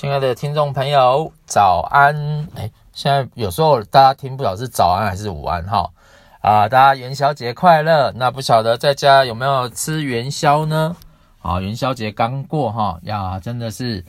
亲爱的听众朋友，早安！哎，现在有时候大家听不晓得是早安还是午安哈啊！大家元宵节快乐！那不晓得在家有没有吃元宵呢？啊，元宵节刚过哈呀，真的是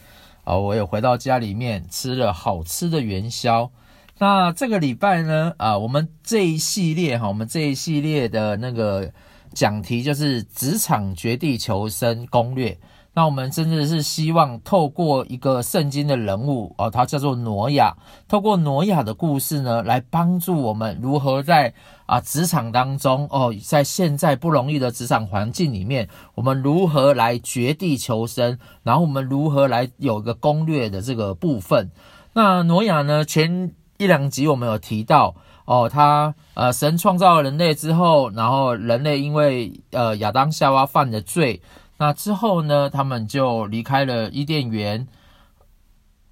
啊，我有回到家里面吃了好吃的元宵。那这个礼拜呢啊，我们这一系列哈，我们这一系列的那个讲题就是职场绝地求生攻略。那我们真的是希望透过一个圣经的人物哦，他叫做挪亚，透过挪亚的故事呢，来帮助我们如何在啊职场当中哦，在现在不容易的职场环境里面，我们如何来绝地求生，然后我们如何来有一个攻略的这个部分。那挪亚呢，前一两集我们有提到哦，他呃神创造了人类之后，然后人类因为呃亚当夏娃犯的罪。那之后呢，他们就离开了伊甸园，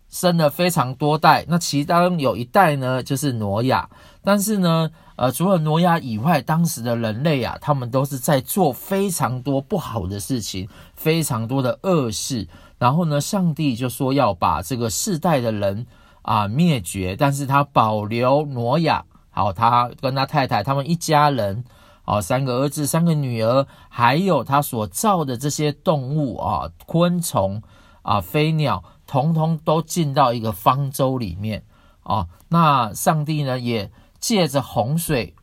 生了非常多代。那其中有一代呢，就是挪亚。但是呢，呃，除了挪亚以外，当时的人类啊，他们都是在做非常多不好的事情，非常多的恶事。然后呢，上帝就说要把这个世代的人啊灭绝，但是他保留挪亚，好，他跟他太太他们一家人。啊，三个儿子，三个女儿，还有他所造的这些动物啊，昆虫啊，飞鸟，统统都进到一个方舟里面啊。那上帝呢，也借着洪水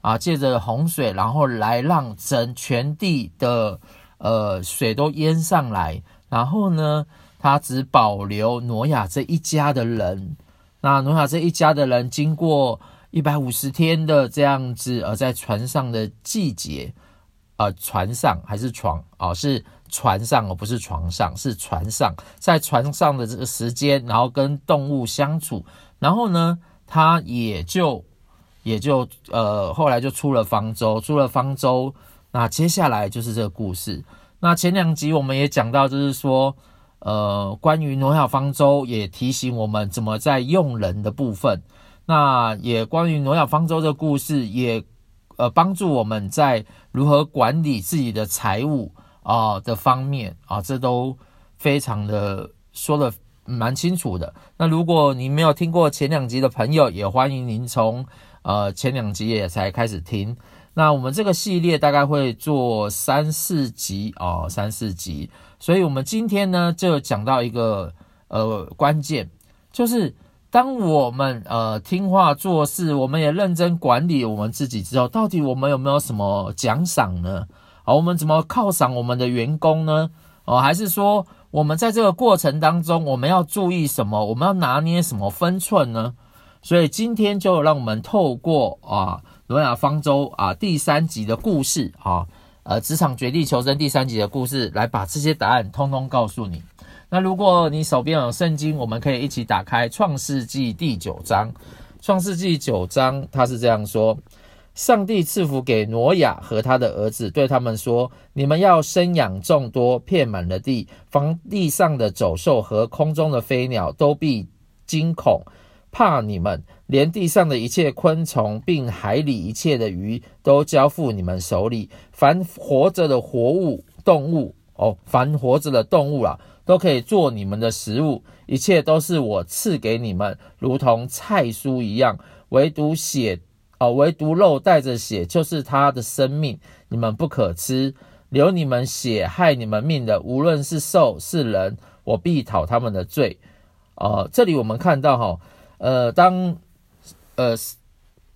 啊，借着洪水，然后来让整全地的呃水都淹上来。然后呢，他只保留挪亚这一家的人。那挪亚这一家的人经过。一百五十天的这样子，呃，在船上的季节，呃，船上还是床哦，是船上而，不是床上，是船上，在船上的这个时间，然后跟动物相处，然后呢，他也就也就呃，后来就出了方舟，出了方舟，那接下来就是这个故事。那前两集我们也讲到，就是说，呃，关于挪亚方舟，也提醒我们怎么在用人的部分。那也关于挪亚方舟的故事，也呃帮助我们在如何管理自己的财务啊的方面啊，这都非常的说的蛮清楚的。那如果您没有听过前两集的朋友，也欢迎您从呃前两集也才开始听。那我们这个系列大概会做三四集哦，三四集。所以我们今天呢就讲到一个呃关键，就是。当我们呃听话做事，我们也认真管理我们自己之后，到底我们有没有什么奖赏呢？啊，我们怎么犒赏我们的员工呢？哦，还是说我们在这个过程当中，我们要注意什么？我们要拿捏什么分寸呢？所以今天就让我们透过啊挪亚方舟啊第三集的故事啊，呃职场绝地求生第三集的故事，来把这些答案通通告诉你。那如果你手边有圣经，我们可以一起打开《创世纪》第九章。《创世纪》九章，他是这样说：上帝赐福给挪亚和他的儿子，对他们说：你们要生养众多，遍满了地，房地上的走兽和空中的飞鸟都必惊恐，怕你们；连地上的一切昆虫，并海里一切的鱼，都交付你们手里。凡活着的活物、动物，哦，凡活着的动物啊。都可以做你们的食物，一切都是我赐给你们，如同菜蔬一样。唯独血，哦，唯独肉带着血，就是他的生命，你们不可吃。流你们血害你们命的，无论是兽是人，我必讨他们的罪。呃，这里我们看到哈，呃，当呃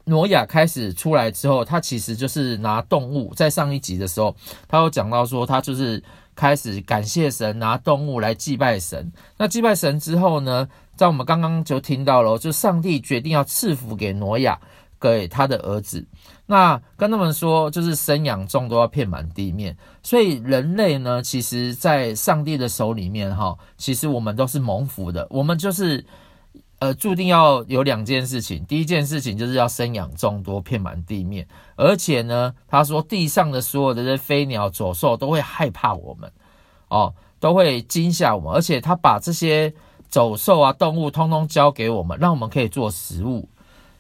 挪亚开始出来之后，他其实就是拿动物，在上一集的时候，他有讲到说，他就是。开始感谢神，拿动物来祭拜神。那祭拜神之后呢，在我们刚刚就听到了，就上帝决定要赐福给挪亚，给他的儿子。那跟他们说，就是生养众都，要遍满地面。所以人类呢，其实，在上帝的手里面，哈，其实我们都是蒙福的。我们就是。呃，注定要有两件事情。第一件事情就是要生养众多，遍满地面。而且呢，他说地上的所有的这些飞鸟走兽都会害怕我们，哦，都会惊吓我们。而且他把这些走兽啊、动物通通交给我们，让我们可以做食物。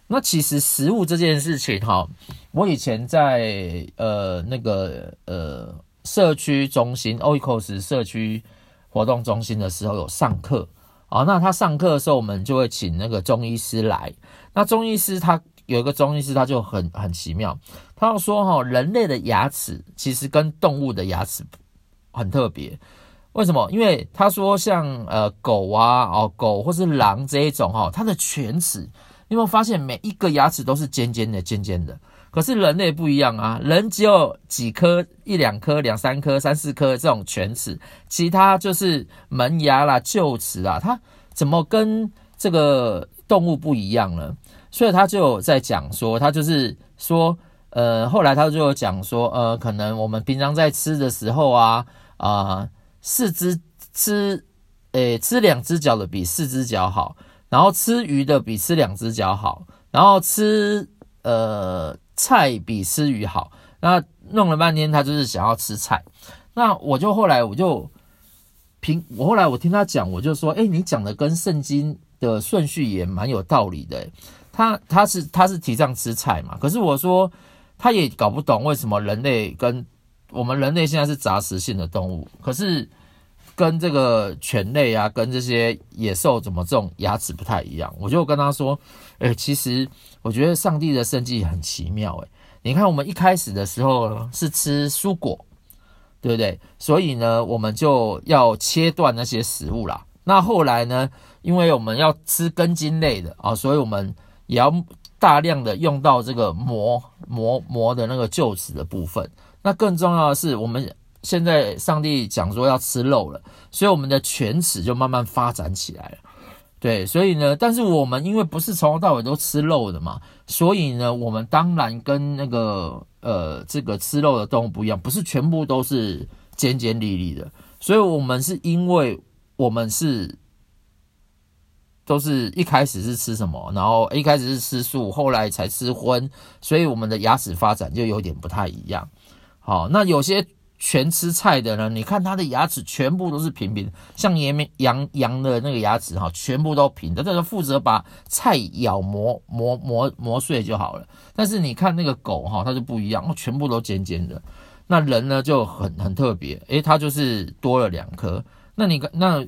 那其实食物这件事情，哈，我以前在呃那个呃社区中心 Oikos 社区活动中心的时候有上课。好，那他上课的时候，我们就会请那个中医师来。那中医师他有一个中医师，他就很很奇妙，他要说哈，人类的牙齿其实跟动物的牙齿很特别。为什么？因为他说像呃狗啊哦狗或是狼这一种哈，它的犬齿，你有没有发现每一个牙齿都是尖尖的尖尖的？可是人类不一样啊，人只有几颗，一两颗、两三颗、三四颗这种犬齿，其他就是门牙啦、臼齿啊，它怎么跟这个动物不一样呢？所以他就在讲说，他就是说，呃，后来他就有讲说，呃，可能我们平常在吃的时候啊，啊、四只吃，诶、吃两只脚的比四只脚好，然后吃鱼的比吃两只脚好，然后吃，呃。菜比吃鱼好，那弄了半天，他就是想要吃菜。那我就后来我就凭我后来我听他讲，我就说，诶，你讲的跟圣经的顺序也蛮有道理的。他他是他是提倡吃菜嘛，可是我说他也搞不懂为什么人类跟我们人类现在是杂食性的动物，可是。跟这个犬类啊，跟这些野兽怎么这种牙齿不太一样？我就跟他说，哎，其实我觉得上帝的设计很奇妙，哎，你看我们一开始的时候是吃蔬果，对不对？所以呢，我们就要切断那些食物啦。那后来呢，因为我们要吃根茎类的啊，所以我们也要大量的用到这个磨磨磨的那个臼齿的部分。那更重要的是，我们。现在上帝讲说要吃肉了，所以我们的犬齿就慢慢发展起来了。对，所以呢，但是我们因为不是从头到尾都吃肉的嘛，所以呢，我们当然跟那个呃这个吃肉的动物不一样，不是全部都是尖尖利利的。所以我们是因为我们是都是一开始是吃什么，然后一开始是吃素，后来才吃荤，所以我们的牙齿发展就有点不太一样。好，那有些。全吃菜的呢？你看他的牙齿全部都是平平，像羊羊羊的那个牙齿哈，全部都平的，这个负责把菜咬磨磨磨磨碎就好了。但是你看那个狗哈，它就不一样，全部都尖尖的。那人呢就很很特别，诶，它就是多了两颗。那你看那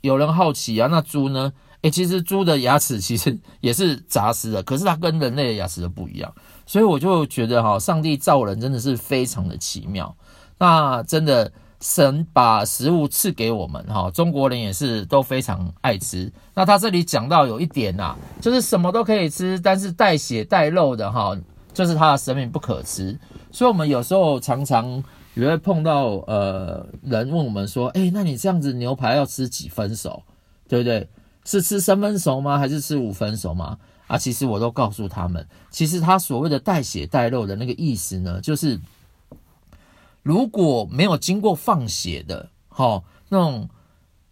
有人好奇啊？那猪呢？诶，其实猪的牙齿其实也是杂食的，可是它跟人类的牙齿都不一样。所以我就觉得哈，上帝造人真的是非常的奇妙。那真的，神把食物赐给我们哈，中国人也是都非常爱吃。那他这里讲到有一点呐，就是什么都可以吃，但是带血带肉的哈，就是他的生命不可吃。所以，我们有时候常常也会碰到呃人问我们说，诶，那你这样子牛排要吃几分熟，对不对？是吃三分熟吗？还是吃五分熟吗？啊，其实我都告诉他们，其实他所谓的带血带肉的那个意思呢，就是。如果没有经过放血的，哈，那种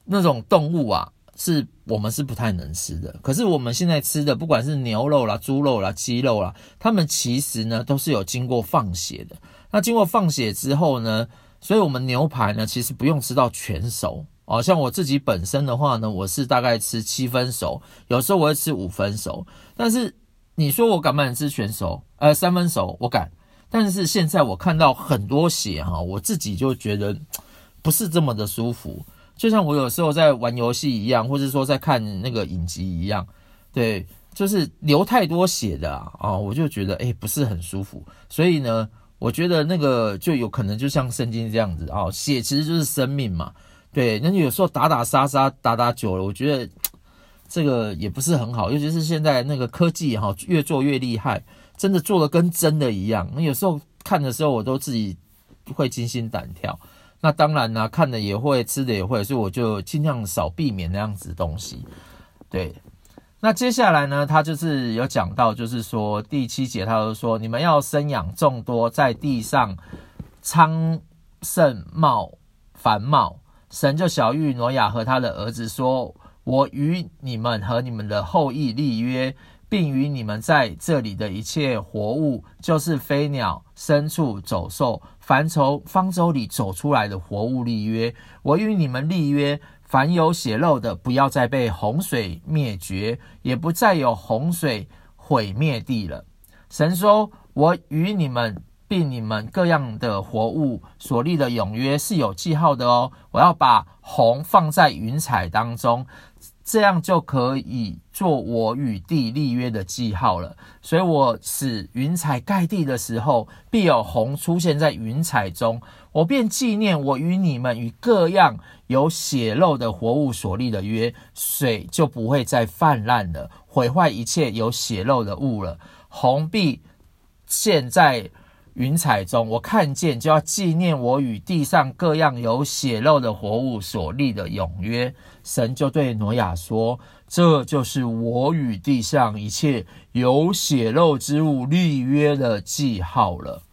那种动物啊，是我们是不太能吃的。可是我们现在吃的，不管是牛肉啦、猪肉啦、鸡肉啦，它们其实呢都是有经过放血的。那经过放血之后呢，所以我们牛排呢，其实不用吃到全熟哦。像我自己本身的话呢，我是大概吃七分熟，有时候我会吃五分熟。但是你说我敢不敢吃全熟？呃，三分熟我敢。但是现在我看到很多血哈，我自己就觉得不是这么的舒服。就像我有时候在玩游戏一样，或者说在看那个影集一样，对，就是流太多血的啊，我就觉得诶不是很舒服。所以呢，我觉得那个就有可能就像圣经这样子啊，血其实就是生命嘛，对。那你有时候打打杀杀打打久了，我觉得这个也不是很好，尤其是现在那个科技哈越做越厉害。真的做的跟真的一样，有时候看的时候，我都自己会惊心胆跳。那当然呢、看的也会，吃的也会，所以我就尽量少避免那样子东西。对，那接下来呢，他就是有讲到，就是说第七节，他就说你们要生养众多，在地上昌盛茂繁茂。神就晓諭挪亚和他的儿子说：“我与你们和你们的后裔立约。”并与你们在这里的一切活物，就是飞鸟、牲畜、走兽，凡从方舟里走出来的活物立约。我与你们立约，凡有血肉的，不要再被洪水灭绝，也不再有洪水毁灭地了。神说：“我与你们并你们各样的活物所立的永约是有记号的哦。我要把红放在云彩当中。”这样就可以做我与地立约的记号了。所以我使云彩盖地的时候，必有虹出现在云彩中，我便纪念我与你们与各样有血肉的活物所立的约，水就不会再泛滥了，毁坏一切有血肉的物了。虹必现在。云彩中，我看见就要纪念我与地上各样有血肉的活物所立的永约。神就对挪亚说：“这就是我与地上一切有血肉之物立约的记号了。”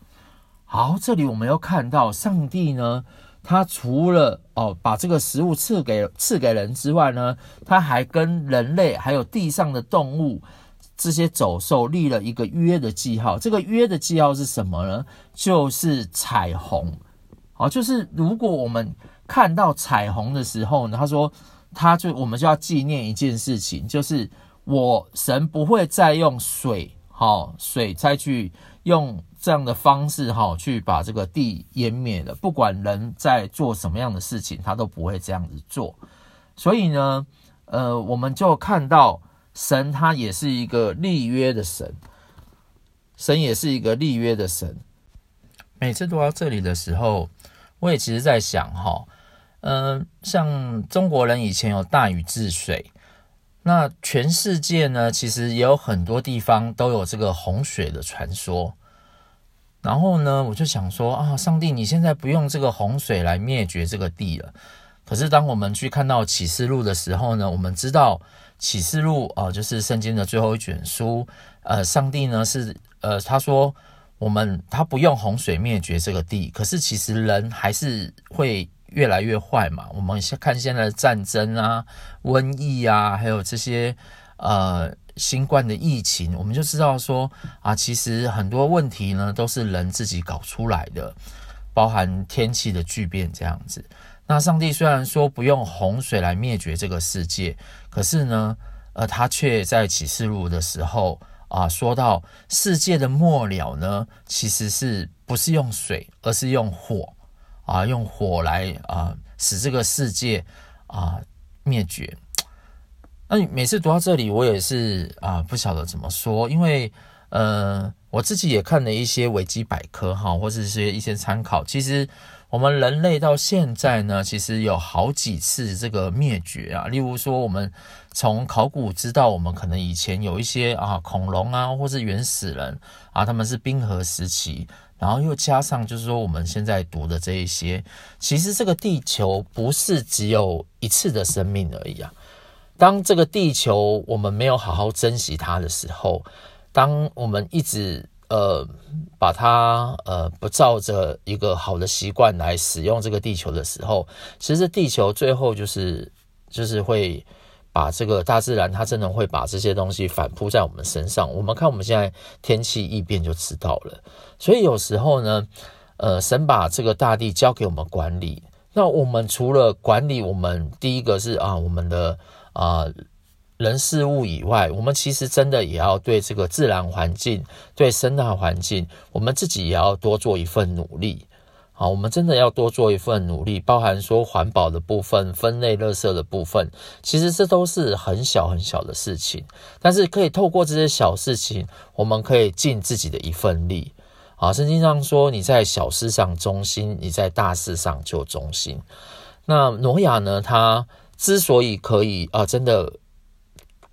好，这里我们又看到上帝呢，他除了哦把这个食物赐给赐给人之外呢，他还跟人类还有地上的动物。这些走兽立了一个约的记号，这个约的记号是什么呢？就是彩虹。好，就是如果我们看到彩虹的时候呢，他说，他就我们就要纪念一件事情，就是我神不会再用水，好水再去用这样的方式，好去把这个地淹灭了。不管人在做什么样的事情，他都不会这样子做。所以呢，呃，我们就看到。神他也是一个立约的神，神也是一个立约的神。每次读到这里的时候，我也其实在想哈，嗯，像中国人以前有大禹治水，那全世界呢，其实也有很多地方都有这个洪水的传说。然后呢，我就想说啊，上帝，你现在不用这个洪水来灭绝这个地了。可是当我们去看到启示录的时候呢，我们知道。启示录啊、就是圣经的最后一卷书。呃，上帝呢是呃，他说我们他不用洪水灭绝这个地，可是其实人还是会越来越坏嘛。我们先看现在的战争啊、瘟疫啊，还有这些呃新冠的疫情，我们就知道说啊，其实很多问题呢都是人自己搞出来的，包含天气的巨变这样子。那上帝虽然说不用洪水来灭绝这个世界，可是呢，呃，他却在启示录的时候啊，说到世界的末了呢，其实是不是用水，而是用火啊，用火来啊，使这个世界啊灭绝。那每次读到这里，我也是啊，不晓得怎么说，因为呃，我自己也看了一些维基百科哈，或者是一些参考，其实。我们人类到现在呢，其实有好几次这个灭绝啊。例如说，我们从考古知道，我们可能以前有一些啊恐龙啊，或是原始人啊，他们是冰河时期，然后又加上就是说我们现在读的这一些，其实这个地球不是只有一次的生命而已啊。当这个地球我们没有好好珍惜它的时候，当我们一直。呃，把它呃不照着一个好的习惯来使用这个地球的时候，其实地球最后就是就是会把这个大自然，它真的会把这些东西反扑在我们身上。我们看我们现在天气异变就知道了。所以有时候呢，呃，神把这个大地交给我们管理，那我们除了管理我们第一个是啊，我们的啊。人事物以外，我们其实真的也要对这个自然环境、对生态环境，我们自己也要多做一份努力。好，我们真的要多做一份努力，包含说环保的部分、分类垃圾的部分，其实这都是很小很小的事情。但是可以透过这些小事情，我们可以尽自己的一份力。啊，圣经上说，你在小事上忠心，你在大事上就忠心。那挪亚呢？他之所以可以啊，真的。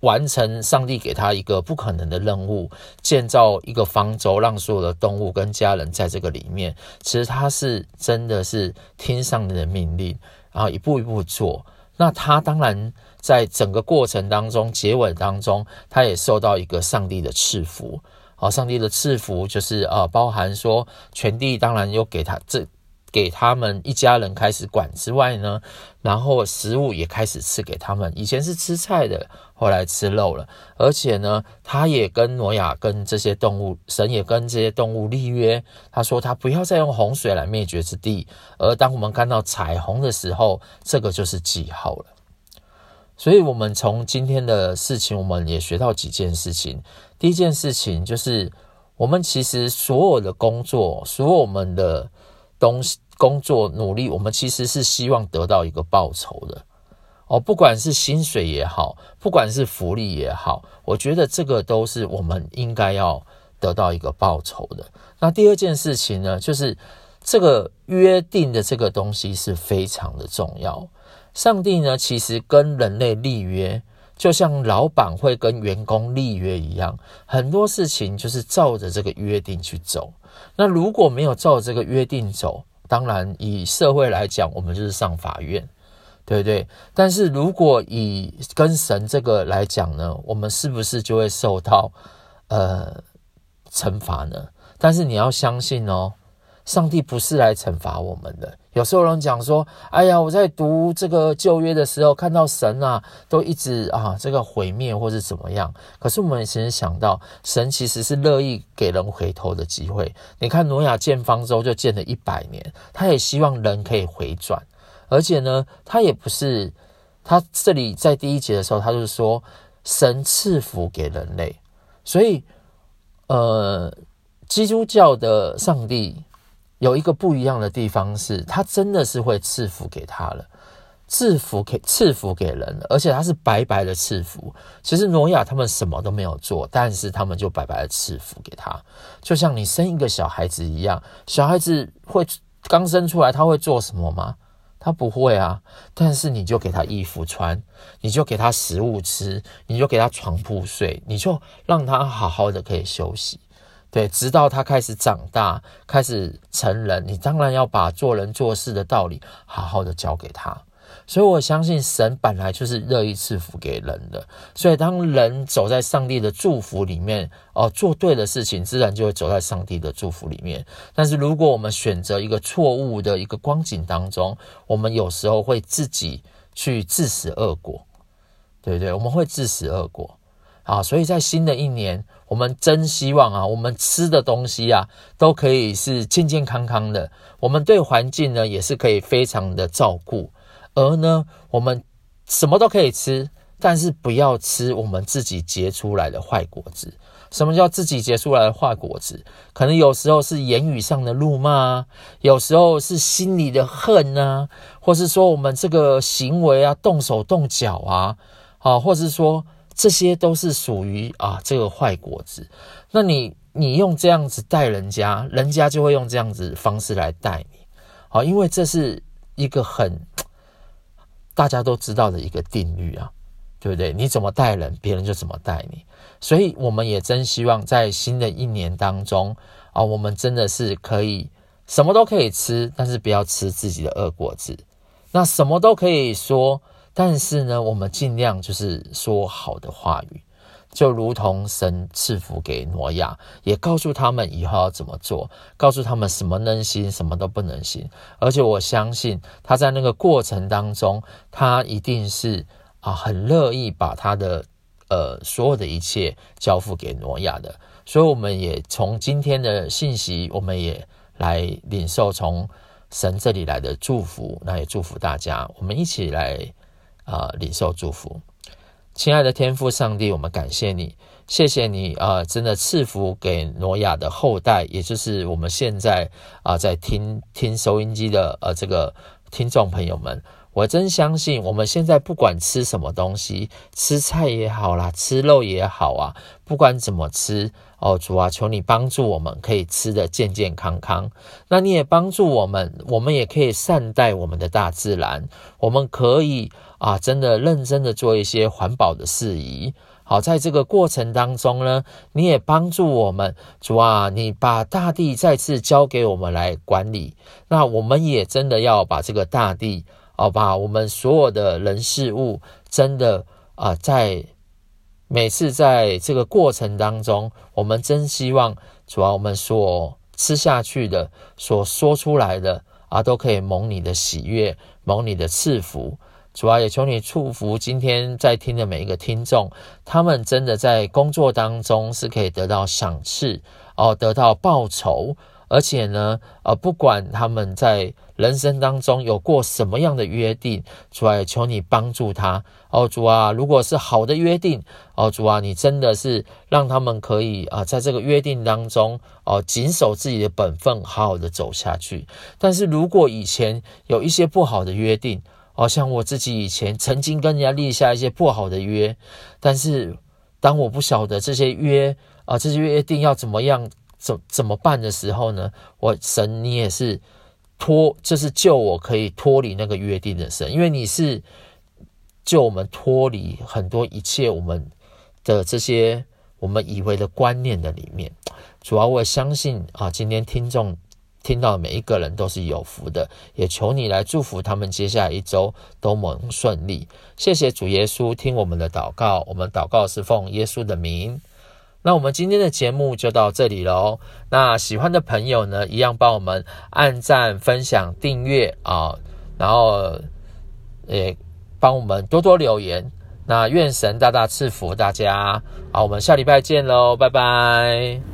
完成上帝给他一个不可能的任务，建造一个方舟，让所有的动物跟家人在这个里面。其实他是真的是听上帝的命令，然后一步一步做。那他当然在整个过程当中，结尾当中，他也受到一个上帝的赐福。好，上帝的赐福就是呃，包含说全地当然又给他这。给他们一家人开始管之外呢，然后食物也开始赐给他们。以前是吃菜的，后来吃肉了。而且呢，他也跟挪亚跟这些动物，神也跟这些动物立约，他说他不要再用洪水来灭绝之地。而当我们看到彩虹的时候，这个就是记号了。所以，我们从今天的事情，我们也学到几件事情。第一件事情就是，我们其实所有的工作，所有我们的东西。工作努力，我们其实是希望得到一个报酬的哦，不管是薪水也好，不管是福利也好，我觉得这个都是我们应该要得到一个报酬的。那第二件事情呢，就是这个约定的这个东西是非常的重要。上帝呢，其实跟人类立约，就像老板会跟员工立约一样，很多事情就是照着这个约定去走。那如果没有照这个约定走，当然以社会来讲，我们就是上法院，对不对？但是如果以跟神这个来讲呢，我们是不是就会受到呃惩罚呢？但是你要相信哦。上帝不是来惩罚我们的。有时候人讲说：“哎呀，我在读这个旧约的时候，看到神啊，都一直啊这个毁灭或是怎么样。”可是我们其实想到，神其实是乐意给人回头的机会。你看挪亚建方舟就建了一百年，他也希望人可以回转。而且呢，他也不是他这里在第一节的时候，他就是说神赐福给人类。所以，呃，基督教的上帝。有一个不一样的地方是，他真的是会赐福给他了，赐福给赐福给人，而且他是白白的赐福。其实挪亚他们什么都没有做，但是他们就白白的赐福给他，就像你生一个小孩子一样，小孩子会刚生出来，他会做什么吗？他不会啊，但是你就给他衣服穿，你就给他食物吃，你就给他床铺睡，你就让他好好的可以休息。对，直到他开始长大，开始成人，你当然要把做人做事的道理好好的教给他。所以我相信神本来就是乐意赐福给人的。所以当人走在上帝的祝福里面，哦，做对的事情，自然就会走在上帝的祝福里面。但是如果我们选择一个错误的一个光景当中，我们有时候会自己去自食恶果，对不对？我们会自食恶果。啊，所以在新的一年，我们真希望啊，我们吃的东西啊，都可以是健健康康的。我们对环境呢，也是可以非常的照顾。而呢，我们什么都可以吃，但是不要吃我们自己结出来的坏果子。什么叫自己结出来的坏果子？可能有时候是言语上的怒骂，有时候是心里的恨啊，或是说我们这个行为啊，动手动脚啊，啊，或是说。这些都是属于啊这个坏果子，那你你用这样子待人家，人家就会用这样子方式来待你，好，因为这是一个很大家都知道的一个定律啊，对不对？你怎么待人，别人就怎么待你。所以我们也真希望在新的一年当中啊，我们真的是可以什么都可以吃，但是不要吃自己的恶果子。那什么都可以说。但是呢，我们尽量就是说好的话语，就如同神赐福给挪亚，也告诉他们以后要怎么做，告诉他们什么能行，什么都不能行。而且我相信他在那个过程当中，他一定是啊很乐意把他的呃所有的一切交付给挪亚的。所以我们也从今天的信息，我们也来领受从神这里来的祝福，那也祝福大家，我们一起来。啊、呃，领受祝福，亲爱的天父上帝，我们感谢你，谢谢你啊、真的赐福给挪亚的后代，也就是我们现在啊、在听听收音机的呃这个听众朋友们，我真相信我们现在不管吃什么东西，吃菜也好啦，吃肉也好啊，不管怎么吃。哦，主啊，求你帮助我们，可以吃得健健康康。那你也帮助我们，我们也可以善待我们的大自然。我们可以啊，真的认真的做一些环保的事宜。好，在这个过程当中呢，你也帮助我们，主啊，你把大地再次交给我们来管理。那我们也真的要把这个大地，哦，把我们所有的人事物，真的啊，在。每次在这个过程当中，我们真希望主啊，我们所吃下去的、所说出来的啊，都可以蒙你的喜悦，蒙你的赐福。主啊，也求你祝福今天在听的每一个听众，他们真的在工作当中是可以得到赏赐哦，得到报酬。而且呢，呃，不管他们在人生当中有过什么样的约定，主啊，求你帮助他哦，主啊，如果是好的约定，哦，主啊，你真的是让他们可以啊，在这个约定当中哦，谨守自己的本分，好好的走下去。但是如果以前有一些不好的约定，哦像我自己以前曾经跟人家立下一些不好的约，但是当我不晓得这些约啊，这些约定要怎么样怎怎么办的时候呢，我神你也是脱，就是救我可以脱离那个约定的神，因为你是救我们脱离很多一切我们的这些我们以为的观念的里面。主要我相信啊，今天听众。听到每一个人都是有福的，也求你来祝福他们接下来一周都蒙顺利。谢谢主耶稣，听我们的祷告，我们祷告是奉耶稣的名。那我们今天的节目就到这里喽。那喜欢的朋友呢，一样帮我们按赞、分享、订阅啊，然后也帮我们多多留言。那愿神大大赐福大家。好，我们下礼拜见喽，拜拜。